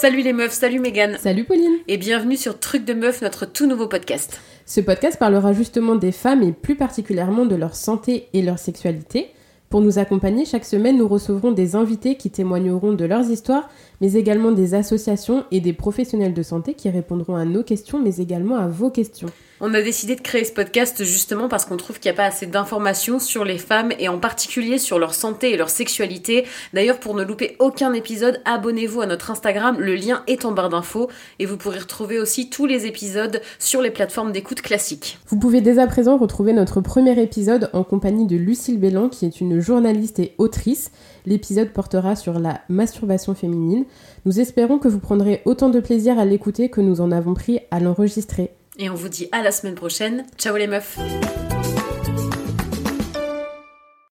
Salut les meufs, salut Megan. Salut Pauline. Et bienvenue sur Truc de meuf, notre tout nouveau podcast. Ce podcast parlera justement des femmes et plus particulièrement de leur santé et leur sexualité. Pour nous accompagner, chaque semaine, nous recevrons des invités qui témoigneront de leurs histoires, mais également des associations et des professionnels de santé qui répondront à nos questions, mais également à vos questions. On a décidé de créer ce podcast justement parce qu'on trouve qu'il n'y a pas assez d'informations sur les femmes et en particulier sur leur santé et leur sexualité. D'ailleurs, pour ne louper aucun épisode, abonnez-vous à notre Instagram, le lien est en barre d'infos et vous pourrez retrouver aussi tous les épisodes sur les plateformes d'écoute classiques. Vous pouvez dès à présent retrouver notre premier épisode en compagnie de Lucille Bélan qui est une journaliste et autrice. L'épisode portera sur la masturbation féminine. Nous espérons que vous prendrez autant de plaisir à l'écouter que nous en avons pris à l'enregistrer. Et on vous dit à la semaine prochaine. Ciao les meufs